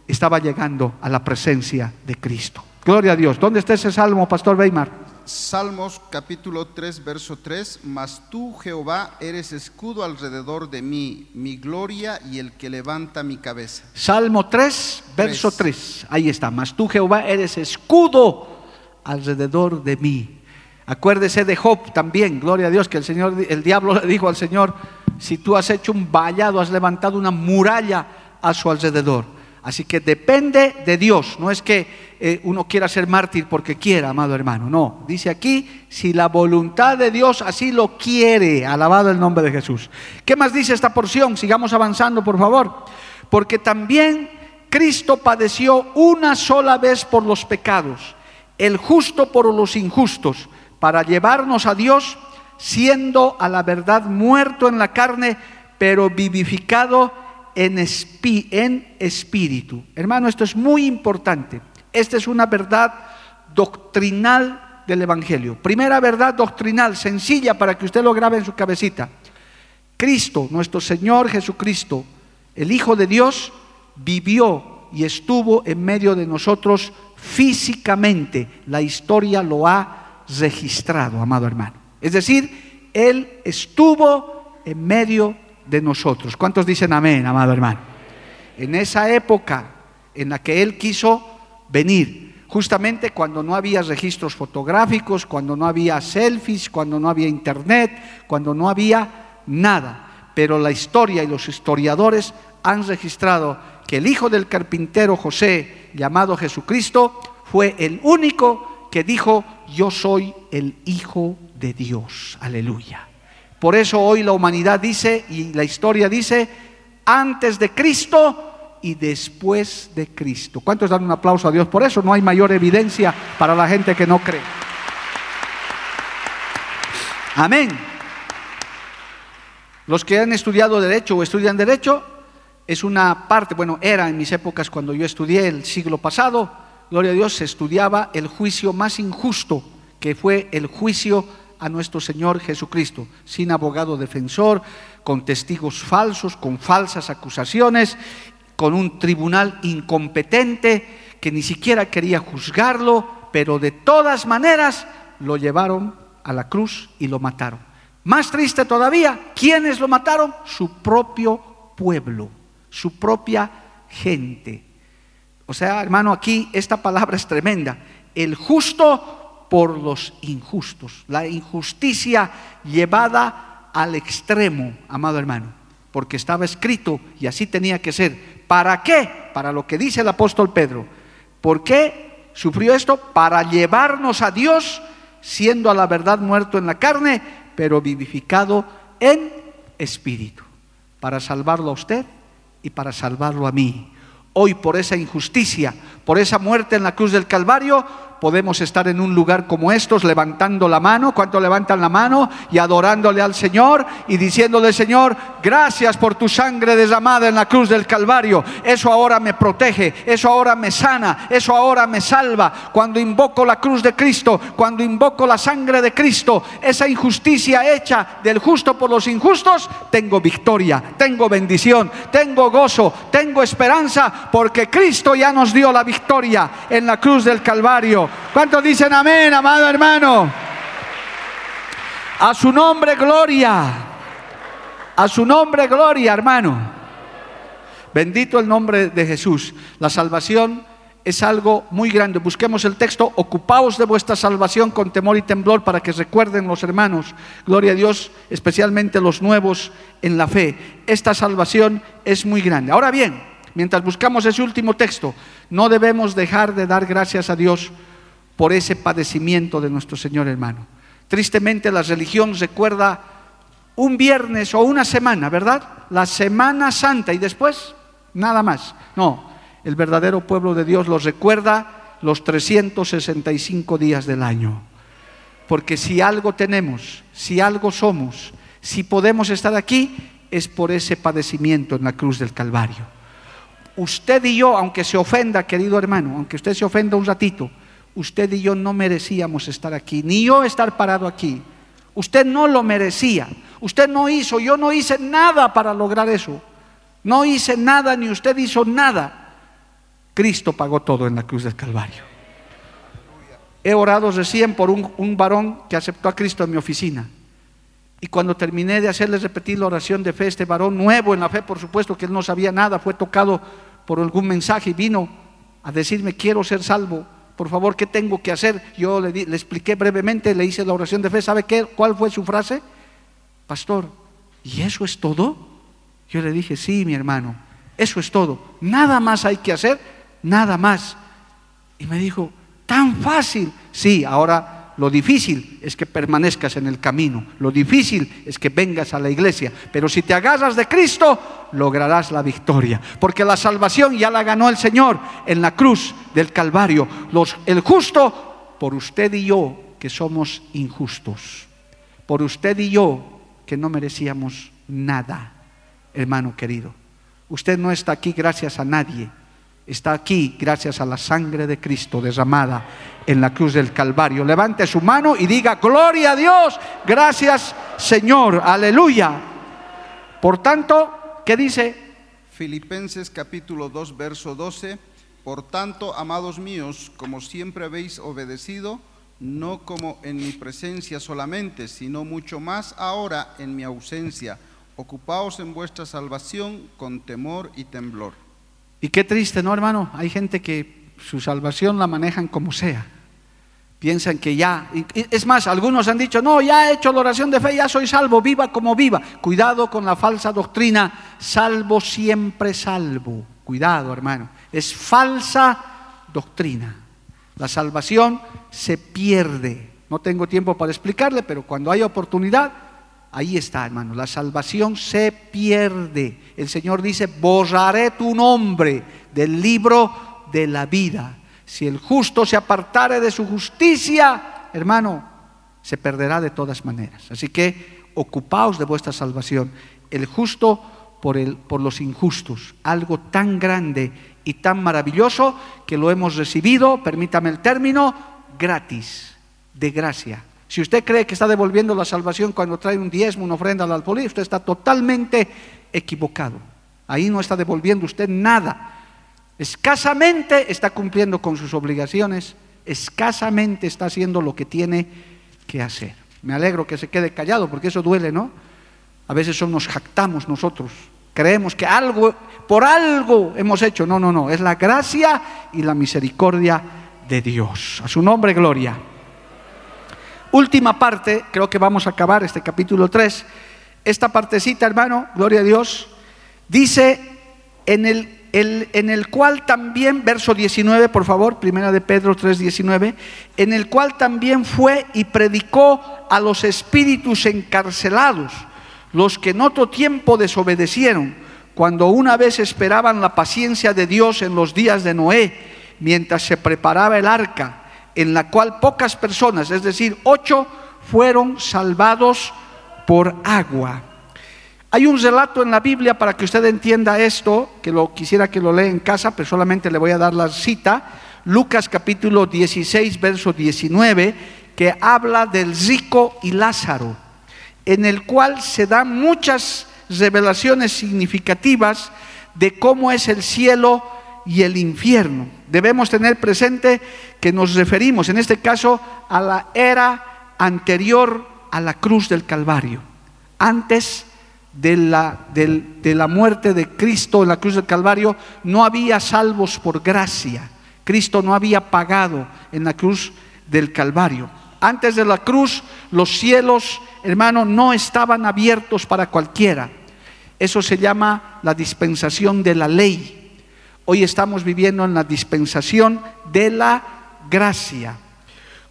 [SPEAKER 2] estaba llegando a la presencia de Cristo. Gloria a Dios. ¿Dónde está ese salmo, Pastor Weimar?
[SPEAKER 3] Salmos capítulo 3, verso 3, mas tú, Jehová, eres escudo alrededor de mí, mi gloria y el que levanta mi cabeza.
[SPEAKER 2] Salmo 3, verso 3, ahí está, mas tú, Jehová, eres escudo alrededor de mí. Acuérdese de Job también, gloria a Dios, que el Señor, el diablo le dijo al Señor, si tú has hecho un vallado, has levantado una muralla a su alrededor. Así que depende de Dios, no es que eh, uno quiera ser mártir porque quiera, amado hermano. No, dice aquí, si la voluntad de Dios así lo quiere, alabado el nombre de Jesús. ¿Qué más dice esta porción? Sigamos avanzando, por favor. Porque también Cristo padeció una sola vez por los pecados, el justo por los injustos, para llevarnos a Dios, siendo a la verdad muerto en la carne, pero vivificado en, en espíritu. Hermano, esto es muy importante. Esta es una verdad doctrinal del Evangelio. Primera verdad doctrinal, sencilla para que usted lo grabe en su cabecita. Cristo, nuestro Señor Jesucristo, el Hijo de Dios, vivió y estuvo en medio de nosotros físicamente. La historia lo ha registrado, amado hermano. Es decir, Él estuvo en medio de nosotros. ¿Cuántos dicen amén, amado hermano? En esa época en la que Él quiso venir, justamente cuando no había registros fotográficos, cuando no había selfies, cuando no había internet, cuando no había nada. Pero la historia y los historiadores han registrado que el hijo del carpintero José, llamado Jesucristo, fue el único que dijo, yo soy el hijo de Dios. Aleluya. Por eso hoy la humanidad dice y la historia dice, antes de Cristo y después de Cristo. ¿Cuántos dan un aplauso a Dios por eso? No hay mayor evidencia para la gente que no cree. Amén. Los que han estudiado derecho o estudian derecho, es una parte, bueno, era en mis épocas cuando yo estudié el siglo pasado, gloria a Dios, se estudiaba el juicio más injusto, que fue el juicio a nuestro Señor Jesucristo, sin abogado defensor, con testigos falsos, con falsas acusaciones con un tribunal incompetente que ni siquiera quería juzgarlo, pero de todas maneras lo llevaron a la cruz y lo mataron. Más triste todavía, ¿quiénes lo mataron? Su propio pueblo, su propia gente. O sea, hermano, aquí esta palabra es tremenda. El justo por los injustos. La injusticia llevada al extremo, amado hermano. Porque estaba escrito y así tenía que ser ¿Para qué? Para lo que dice el apóstol Pedro. ¿Por qué sufrió esto? Para llevarnos a Dios, siendo a la verdad muerto en la carne, pero vivificado en espíritu. Para salvarlo a usted y para salvarlo a mí. Hoy por esa injusticia, por esa muerte en la cruz del Calvario, podemos estar en un lugar como estos levantando la mano, ¿cuánto levantan la mano? Y adorándole al Señor y diciéndole, Señor, gracias por tu sangre derramada en la cruz del Calvario. Eso ahora me protege, eso ahora me sana, eso ahora me salva. Cuando invoco la cruz de Cristo, cuando invoco la sangre de Cristo, esa injusticia hecha del justo por los injustos, tengo victoria, tengo bendición, tengo gozo, tengo esperanza, porque Cristo ya nos dio la victoria en la cruz del Calvario. ¿Cuántos dicen amén, amado hermano? A su nombre, gloria. A su nombre, gloria, hermano. Bendito el nombre de Jesús. La salvación es algo muy grande. Busquemos el texto, ocupaos de vuestra salvación con temor y temblor para que recuerden los hermanos, gloria a Dios, especialmente los nuevos en la fe. Esta salvación es muy grande. Ahora bien, mientras buscamos ese último texto, no debemos dejar de dar gracias a Dios por ese padecimiento de nuestro Señor hermano. Tristemente la religión recuerda un viernes o una semana, ¿verdad? La Semana Santa y después nada más. No, el verdadero pueblo de Dios los recuerda los 365 días del año. Porque si algo tenemos, si algo somos, si podemos estar aquí, es por ese padecimiento en la cruz del Calvario. Usted y yo, aunque se ofenda, querido hermano, aunque usted se ofenda un ratito, usted y yo no merecíamos estar aquí, ni yo estar parado aquí. Usted no lo merecía. Usted no hizo, yo no hice nada para lograr eso. No hice nada, ni usted hizo nada. Cristo pagó todo en la cruz del Calvario. He orado recién por un, varón que aceptó a Cristo en mi oficina. Y cuando terminé de hacerle repetir la oración de fe, este varón nuevo en la fe, por supuesto que él no sabía nada, fue tocado por algún mensaje y vino a decirme, quiero ser salvo, por favor, ¿qué tengo que hacer? Yo le, expliqué brevemente, le hice la oración de fe, ¿sabe qué? ¿Cuál fue su frase? Pastor, ¿y eso es todo? Yo le dije, sí, mi hermano, eso es todo. Nada más hay que hacer nada más. Y me dijo, tan fácil. Sí, ahora lo difícil es que permanezcas en el camino, lo difícil es que vengas a la iglesia, pero si te agarras de Cristo, lograrás la victoria, porque la salvación ya la ganó el Señor en la cruz del Calvario. Los, el justo, por usted y yo, que somos injustos, por usted y yo, que no merecíamos nada, hermano querido. Usted no está aquí gracias a nadie está aquí gracias a la sangre de Cristo derramada en la cruz del Calvario. Levante su mano y diga, gloria a Dios, gracias Señor, aleluya. Por tanto, ¿qué dice?
[SPEAKER 3] Filipenses capítulo 2, verso 12. Por tanto, amados míos, como siempre habéis obedecido, no como en mi presencia solamente, sino mucho más ahora en mi ausencia, ocupaos en vuestra salvación con temor y temblor.
[SPEAKER 2] Y qué triste, ¿no, hermano? Hay gente que su salvación la manejan como sea. Piensan que ya, es más, algunos han dicho, no, ya he hecho la oración de fe, ya soy salvo, viva como viva. Cuidado con la falsa doctrina, salvo siempre salvo. Cuidado, hermano. Es falsa doctrina. La salvación se pierde. No tengo tiempo para explicarle, pero cuando hay oportunidad, Ahí está, hermano. La salvación se pierde. El Señor dice, borraré tu nombre del libro de la vida. Si el justo se apartare de su justicia, hermano, se perderá de todas maneras. Así que ocupaos de vuestra salvación. El justo por, por los injustos. Algo tan grande y tan maravilloso que lo hemos recibido, permítame el término, gratis, de gracia si usted cree que está devolviendo la salvación cuando trae un diezmo, una ofrenda al alfolí, usted está totalmente equivocado. Ahí no está devolviendo usted nada. Escasamente está cumpliendo con sus obligaciones, escasamente está haciendo lo que tiene que hacer. Me alegro que se quede callado porque eso duele, ¿no? A veces nos jactamos nosotros, creemos que algo, por algo hemos hecho. No, no, no, es la gracia y la misericordia de Dios. A su nombre, gloria última parte, creo que vamos a acabar este capítulo 3. Esta partecita, hermano, gloria a Dios, dice en el, en el cual también, verso 19, por favor, primera de Pedro 3, 19, en el cual también fue y predicó a los espíritus encarcelados, los que en otro tiempo desobedecieron, cuando una vez esperaban la paciencia de Dios en los días de Noé, mientras se preparaba el arca en la cual pocas personas, es decir, ocho, fueron salvados por agua. Hay un relato en la Biblia para que usted entienda esto, que lo quisiera que lo lea en casa, pero solamente le voy a dar la cita. Lucas capítulo 16, verso 19, que habla del rico y Lázaro, en el cual se dan muchas revelaciones significativas de cómo es el cielo y el infierno. Debemos tener presente que nos referimos, en este caso, a la era anterior a la cruz del Calvario, antes de la, de la muerte de Cristo en la cruz del Calvario, no había salvos por gracia. Cristo no había pagado en la cruz del Calvario. Antes de la cruz, los cielos, hermano, no estaban abiertos para cualquiera. Eso se llama la dispensación de la ley. Hoy estamos viviendo en la dispensación de la gracia.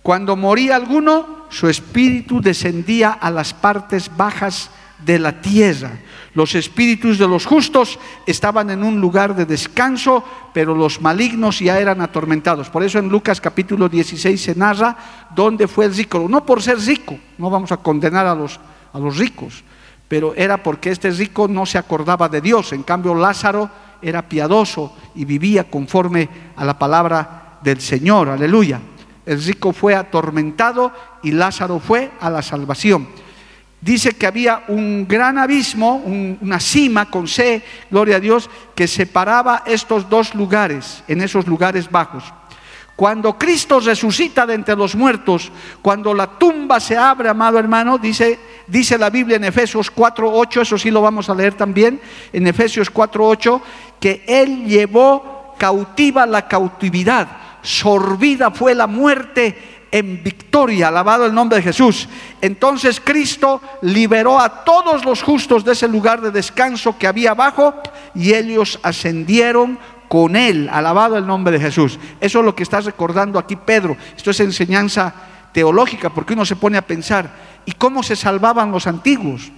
[SPEAKER 2] Cuando moría alguno, su espíritu descendía a las partes bajas de la tierra. Los espíritus de los justos estaban en un lugar de descanso, pero los malignos ya eran atormentados. Por eso en Lucas capítulo 16 se narra dónde fue el rico. No por ser rico, no vamos a condenar a los, a los ricos, pero era porque este rico no se acordaba de Dios. En cambio Lázaro era piadoso y vivía conforme a la palabra del Señor. Aleluya. El rico fue atormentado y Lázaro fue a la salvación dice que había un gran abismo, una cima con C, gloria a Dios, que separaba estos dos lugares, en esos lugares bajos. Cuando Cristo resucita de entre los muertos, cuando la tumba se abre, amado hermano, dice, dice la Biblia en Efesios 4.8, eso sí lo vamos a leer también, en Efesios 4.8, que Él llevó cautiva la cautividad, sorbida fue la muerte en victoria, alabado el nombre de Jesús. Entonces Cristo liberó a todos los justos de ese lugar de descanso que había abajo y ellos ascendieron con él, alabado el nombre de Jesús. Eso es lo que está recordando aquí Pedro. Esto es enseñanza teológica porque uno se pone a pensar, ¿y cómo se salvaban los antiguos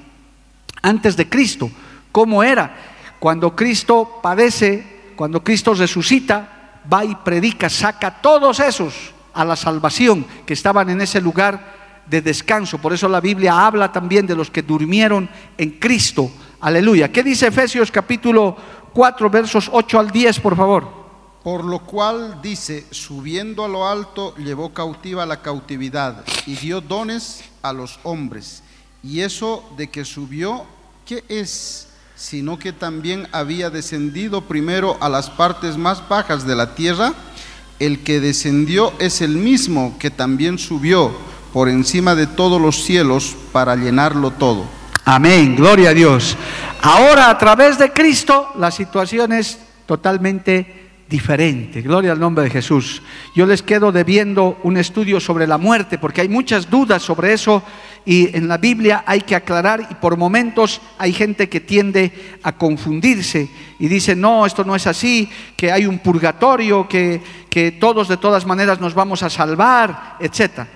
[SPEAKER 2] antes de Cristo? ¿Cómo era? Cuando Cristo padece, cuando Cristo resucita, va y predica, saca a todos esos a la salvación, que estaban en ese lugar de descanso. Por eso la Biblia habla también de los que durmieron en Cristo. Aleluya. ¿Qué dice Efesios capítulo 4, versos 8 al 10, por favor?
[SPEAKER 3] Por lo cual dice, subiendo a lo alto, llevó cautiva la cautividad y dio dones a los hombres. Y eso de que subió, ¿qué es? Sino que también había descendido primero a las partes más bajas de la tierra el que descendió es el mismo que también subió por encima de todos los cielos para llenarlo todo.
[SPEAKER 2] Amén, gloria a Dios. Ahora a través de Cristo la situación es totalmente diferente. Gloria al nombre de Jesús. Yo les quedo debiendo un estudio sobre la muerte porque hay muchas dudas sobre eso y en la Biblia hay que aclarar y por momentos hay gente que tiende a confundirse y dice, no, esto no es así, que hay un purgatorio, que, que todos de todas maneras nos vamos a salvar, etc.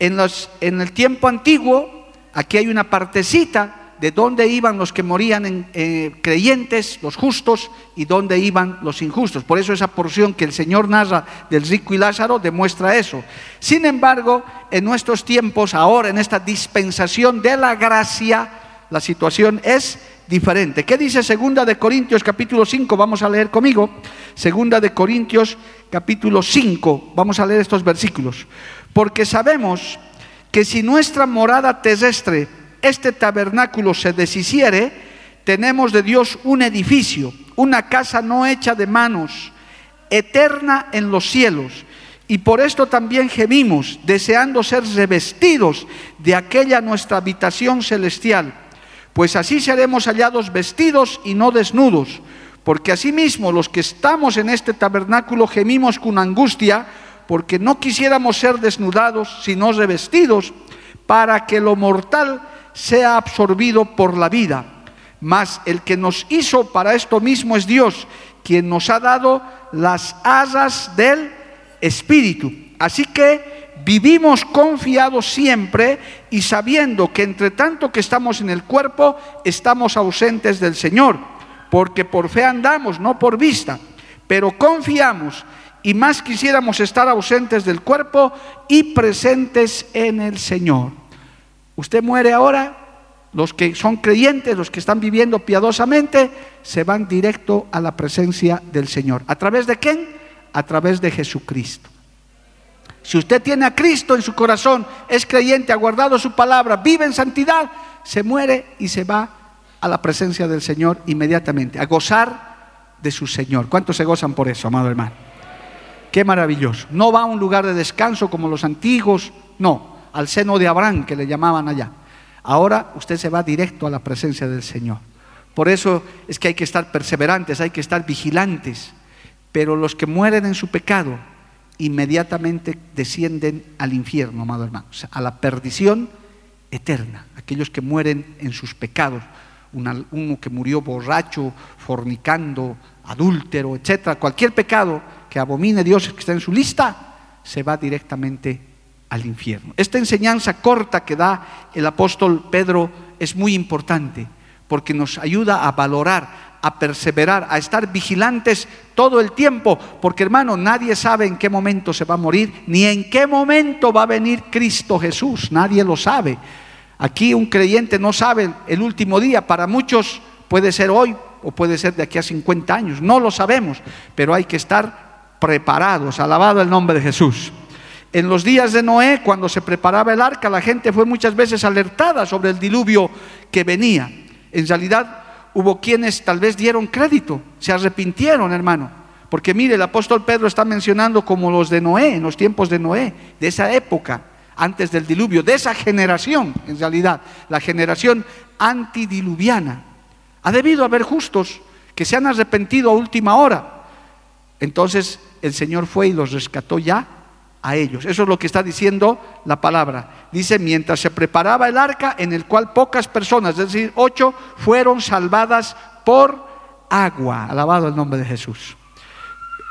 [SPEAKER 2] En, los, en el tiempo antiguo, aquí hay una partecita de dónde iban los que morían en, eh, creyentes, los justos, y dónde iban los injustos. Por eso esa porción que el Señor narra del rico y Lázaro demuestra eso. Sin embargo, en nuestros tiempos, ahora en esta dispensación de la gracia, la situación es diferente. ¿Qué dice Segunda de Corintios capítulo 5? Vamos a leer conmigo. Segunda de Corintios capítulo 5. Vamos a leer estos versículos. Porque sabemos que si nuestra morada terrestre este tabernáculo se deshiciere, tenemos de Dios un edificio, una casa no hecha de manos, eterna en los cielos. Y por esto también gemimos, deseando ser revestidos de aquella nuestra habitación celestial, pues así seremos hallados vestidos y no desnudos, porque asimismo los que estamos en este tabernáculo gemimos con angustia, porque no quisiéramos ser desnudados, sino revestidos, para que lo mortal sea absorbido por la vida. Mas el que nos hizo para esto mismo es Dios, quien nos ha dado las asas del Espíritu. Así que vivimos confiados siempre y sabiendo que entre tanto que estamos en el cuerpo, estamos ausentes del Señor, porque por fe andamos, no por vista, pero confiamos y más quisiéramos estar ausentes del cuerpo y presentes en el Señor. Usted muere ahora, los que son creyentes, los que están viviendo piadosamente, se van directo a la presencia del Señor. ¿A través de quién? A través de Jesucristo. Si usted tiene a Cristo en su corazón, es creyente, ha guardado su palabra, vive en santidad, se muere y se va a la presencia del Señor inmediatamente, a gozar de su Señor. ¿Cuántos se gozan por eso, amado hermano? Qué maravilloso. No va a un lugar de descanso como los antiguos, no al seno de Abraham, que le llamaban allá. Ahora usted se va directo a la presencia del Señor. Por eso es que hay que estar perseverantes, hay que estar vigilantes. pero los que mueren en su pecado inmediatamente descienden al infierno, amado hermano, a la perdición eterna, aquellos que mueren en sus pecados, uno que murió borracho, fornicando, adúltero, etcétera, cualquier pecado que abomine Dios que está en su lista, se va directamente al infierno. Esta enseñanza corta que da el apóstol Pedro es muy importante porque nos ayuda a valorar, a perseverar, a estar vigilantes todo el tiempo, porque hermano, nadie sabe en qué momento se va a morir, ni en qué momento va a venir Cristo Jesús, nadie lo sabe. Aquí un creyente no sabe el último día, para muchos puede ser hoy o puede ser de aquí a 50 años, no lo sabemos, pero hay que estar preparados, alabado el nombre de Jesús. En los días de Noé, cuando se preparaba el arca, la gente fue muchas veces alertada sobre el diluvio que venía. En realidad, hubo quienes tal vez dieron crédito, se arrepintieron, hermano. Porque mire, el apóstol Pedro está mencionando como los de Noé, en los tiempos de Noé, de esa época, antes del diluvio, de esa generación, en realidad, la generación antidiluviana. Ha debido haber justos que se han arrepentido a última hora. Entonces el Señor fue y los rescató ya a ellos. Eso es lo que está diciendo la palabra. Dice, mientras se preparaba el arca en el cual pocas personas, es decir, ocho, fueron salvadas por agua. Alabado el nombre de Jesús.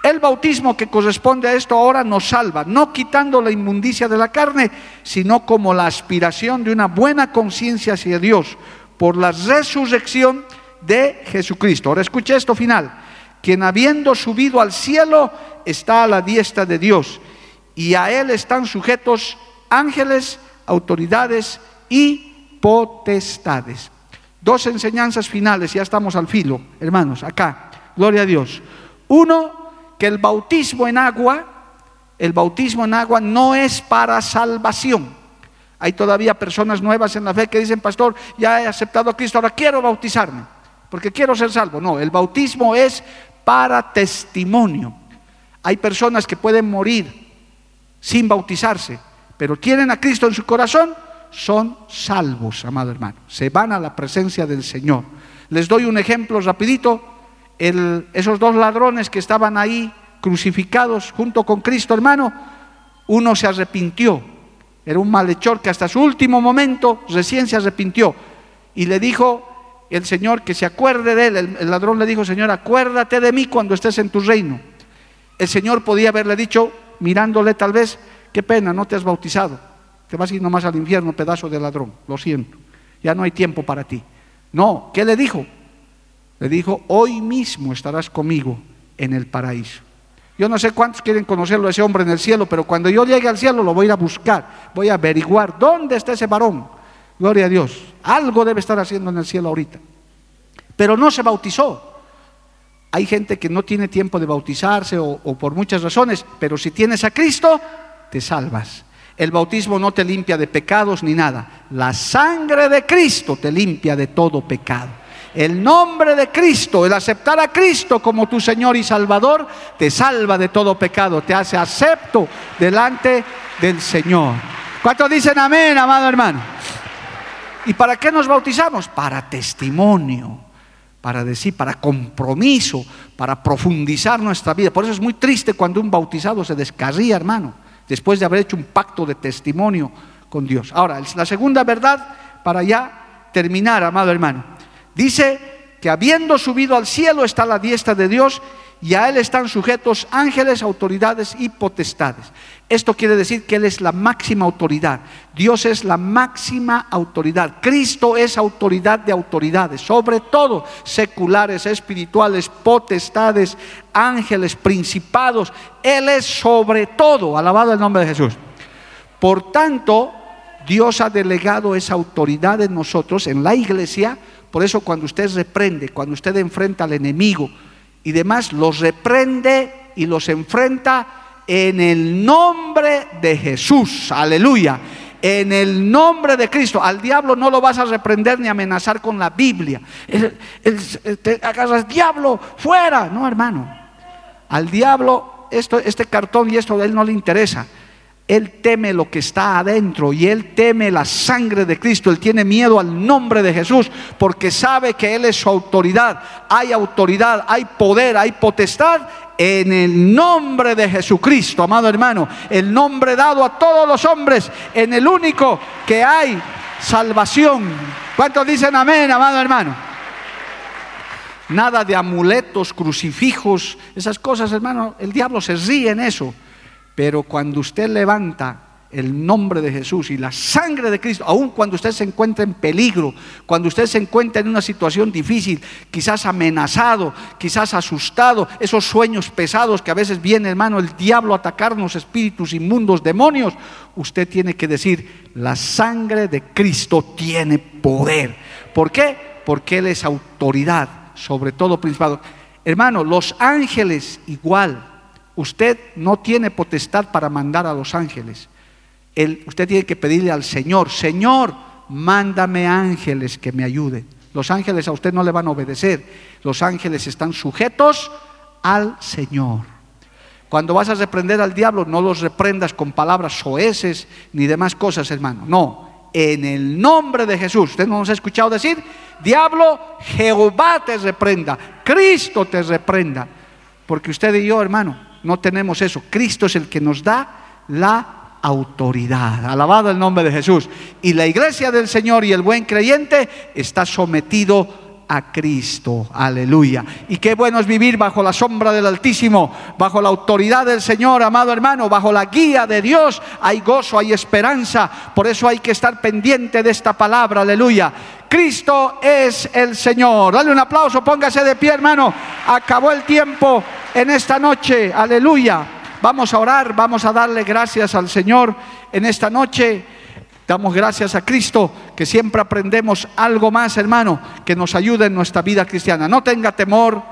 [SPEAKER 2] El bautismo que corresponde a esto ahora nos salva, no quitando la inmundicia de la carne, sino como la aspiración de una buena conciencia hacia Dios por la resurrección de Jesucristo. Ahora escuche esto final. Quien habiendo subido al cielo está a la diestra de Dios y a él están sujetos ángeles, autoridades y potestades. Dos enseñanzas finales, ya estamos al filo, hermanos, acá, gloria a Dios. Uno, que el bautismo en agua, el bautismo en agua no es para salvación. Hay todavía personas nuevas en la fe que dicen, pastor, ya he aceptado a Cristo, ahora quiero bautizarme, porque quiero ser salvo. No, el bautismo es para testimonio. Hay personas que pueden morir sin bautizarse, pero tienen a Cristo en su corazón, son salvos, amado hermano. Se van a la presencia del Señor. Les doy un ejemplo rapidito. esos dos ladrones que estaban ahí crucificados junto con Cristo, hermano, uno se arrepintió. Era un malhechor que hasta su último momento recién se arrepintió. Y le dijo el Señor que se acuerde de él. El, el ladrón le dijo, Señor, acuérdate de mí cuando estés en tu reino. El Señor podía haberle dicho, mirándole tal vez, qué pena, no te has bautizado, te vas a ir nomás al infierno, pedazo de ladrón, lo siento, ya no hay tiempo para ti. No, ¿qué le dijo? Le dijo, hoy mismo estarás conmigo en el paraíso. Yo no sé cuántos quieren conocerlo ese hombre en el cielo, pero cuando yo llegue al cielo lo voy a ir a buscar, voy a averiguar dónde está ese varón. Gloria a Dios. Algo debe estar haciendo en el cielo ahorita. Pero no se bautizó. Hay gente que no tiene tiempo de bautizarse o, por muchas razones, pero si tienes a Cristo, te salvas. El bautismo no te limpia de pecados ni nada. La sangre de Cristo te limpia de todo pecado. El nombre de Cristo, el aceptar a Cristo como tu Señor y Salvador, te salva de todo pecado, te hace acepto delante del Señor. ¿Cuántos dicen amén, amado hermano? ¿Y para qué nos bautizamos? Para testimonio para decir, para compromiso, para profundizar nuestra vida. Por eso es muy triste cuando un bautizado se descarría, hermano, después de haber hecho un pacto de testimonio con Dios. Ahora, la segunda verdad, para ya terminar, amado hermano, dice que habiendo subido al cielo está la diestra de Dios y a Él están sujetos ángeles, autoridades y potestades. Esto quiere decir que Él es la máxima autoridad. Dios es la máxima autoridad. Cristo es autoridad de autoridades, sobre todo seculares, espirituales, potestades, ángeles, principados. Él es sobre todo, alabado el nombre de Jesús. Por tanto, Dios ha delegado esa autoridad en nosotros, en la iglesia. Por eso cuando usted reprende, cuando usted enfrenta al enemigo, y demás, los reprende y los enfrenta en el nombre de Jesús. Aleluya. En el nombre de Cristo. Al diablo no lo vas a reprender ni amenazar con la Biblia. te agarras, diablo, fuera. No, hermano. Al diablo, esto, este cartón y esto a él no le interesa. Él teme lo que está adentro y él teme la sangre de Cristo. Él tiene miedo al nombre de Jesús porque sabe que Él es su autoridad. Hay autoridad, hay poder, hay potestad en el nombre de Jesucristo, amado hermano. El nombre dado a todos los hombres, en el único que hay salvación. ¿Cuántos dicen amén, amado hermano? Nada de amuletos, crucifijos, esas cosas, hermano. El diablo se ríe en eso. Pero cuando usted levanta el nombre de Jesús y la sangre de Cristo, aun cuando usted se encuentra en peligro, cuando usted se encuentra en una situación difícil, quizás amenazado, quizás asustado, esos sueños pesados que a veces viene, hermano, el diablo a atacarnos, espíritus inmundos, demonios, usted tiene que decir, la sangre de Cristo tiene poder. ¿Por qué? Porque Él es autoridad sobre todo principado. Hermano, los ángeles igual Usted no tiene potestad para mandar a los ángeles. usted tiene que pedirle al Señor, Señor, mándame ángeles que me ayuden. Los ángeles a usted no le van a obedecer. Los ángeles están sujetos al Señor. Cuando vas a reprender al diablo, no los reprendas con palabras soeces ni demás cosas, hermano. No, en el nombre de Jesús. ¿Usted no nos ha escuchado decir? Diablo, Jehová te reprenda, Cristo te reprenda. Porque usted y yo, hermano, no tenemos eso. Cristo es el que nos da la autoridad. Alabado el nombre de Jesús. Y la iglesia del Señor y el buen creyente está sometido a Cristo. Aleluya. Y qué bueno es vivir bajo la sombra del Altísimo, bajo la autoridad del Señor, amado hermano, bajo la guía de Dios. Hay gozo, hay esperanza. Por eso hay que estar pendiente de esta palabra. Aleluya. Cristo es el Señor. Dale un aplauso, póngase de pie, hermano. Acabó el tiempo en esta noche. Aleluya. Vamos a orar, vamos a darle gracias al Señor en esta noche. Damos gracias a Cristo que siempre aprendemos algo más, hermano, que nos ayude en nuestra vida cristiana. No tenga temor,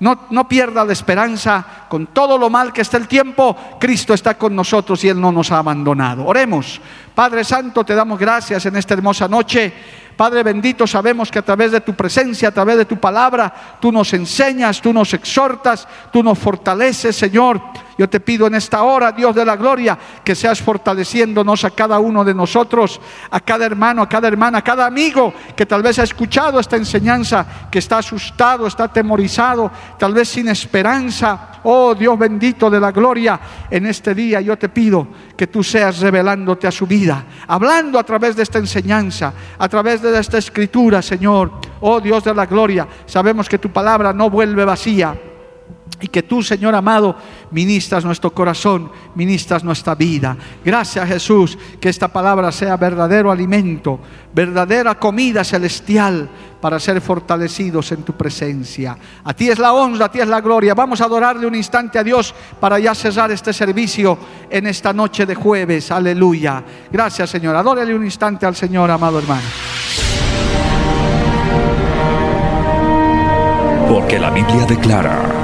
[SPEAKER 2] no, no, pierda la esperanza. Con todo lo mal que está el tiempo, Cristo está con nosotros y Él no nos ha abandonado. Oremos. Padre Santo, te damos gracias en esta hermosa noche. Padre bendito, sabemos que a través de tu presencia, a través de tu palabra, tú nos enseñas, tú nos exhortas, tú nos fortaleces, Señor. Yo te pido en esta hora, Dios de la gloria, que seas fortaleciéndonos a cada uno de nosotros, a cada hermano, a cada hermana, a cada amigo que tal vez ha escuchado esta enseñanza, que está asustado, está atemorizado, tal vez sin esperanza. Oh Dios bendito de la gloria, en este día yo te pido que tú seas revelándote a su vida, hablando a través de esta enseñanza, a través de esta escritura, Señor. Oh Dios de la gloria, sabemos que tu palabra no vuelve vacía y que tú, Señor amado, ministras nuestro corazón, ministras nuestra vida. Gracias Jesús, que esta palabra sea verdadero alimento, verdadera comida celestial para ser fortalecidos en tu presencia. A ti es la honra, a ti es la gloria. Vamos a adorarle un instante a Dios para ya cerrar este servicio en esta noche de jueves. Aleluya. Gracias Señor. Adórale un instante al Señor, amado hermano.
[SPEAKER 1] Porque la Biblia declara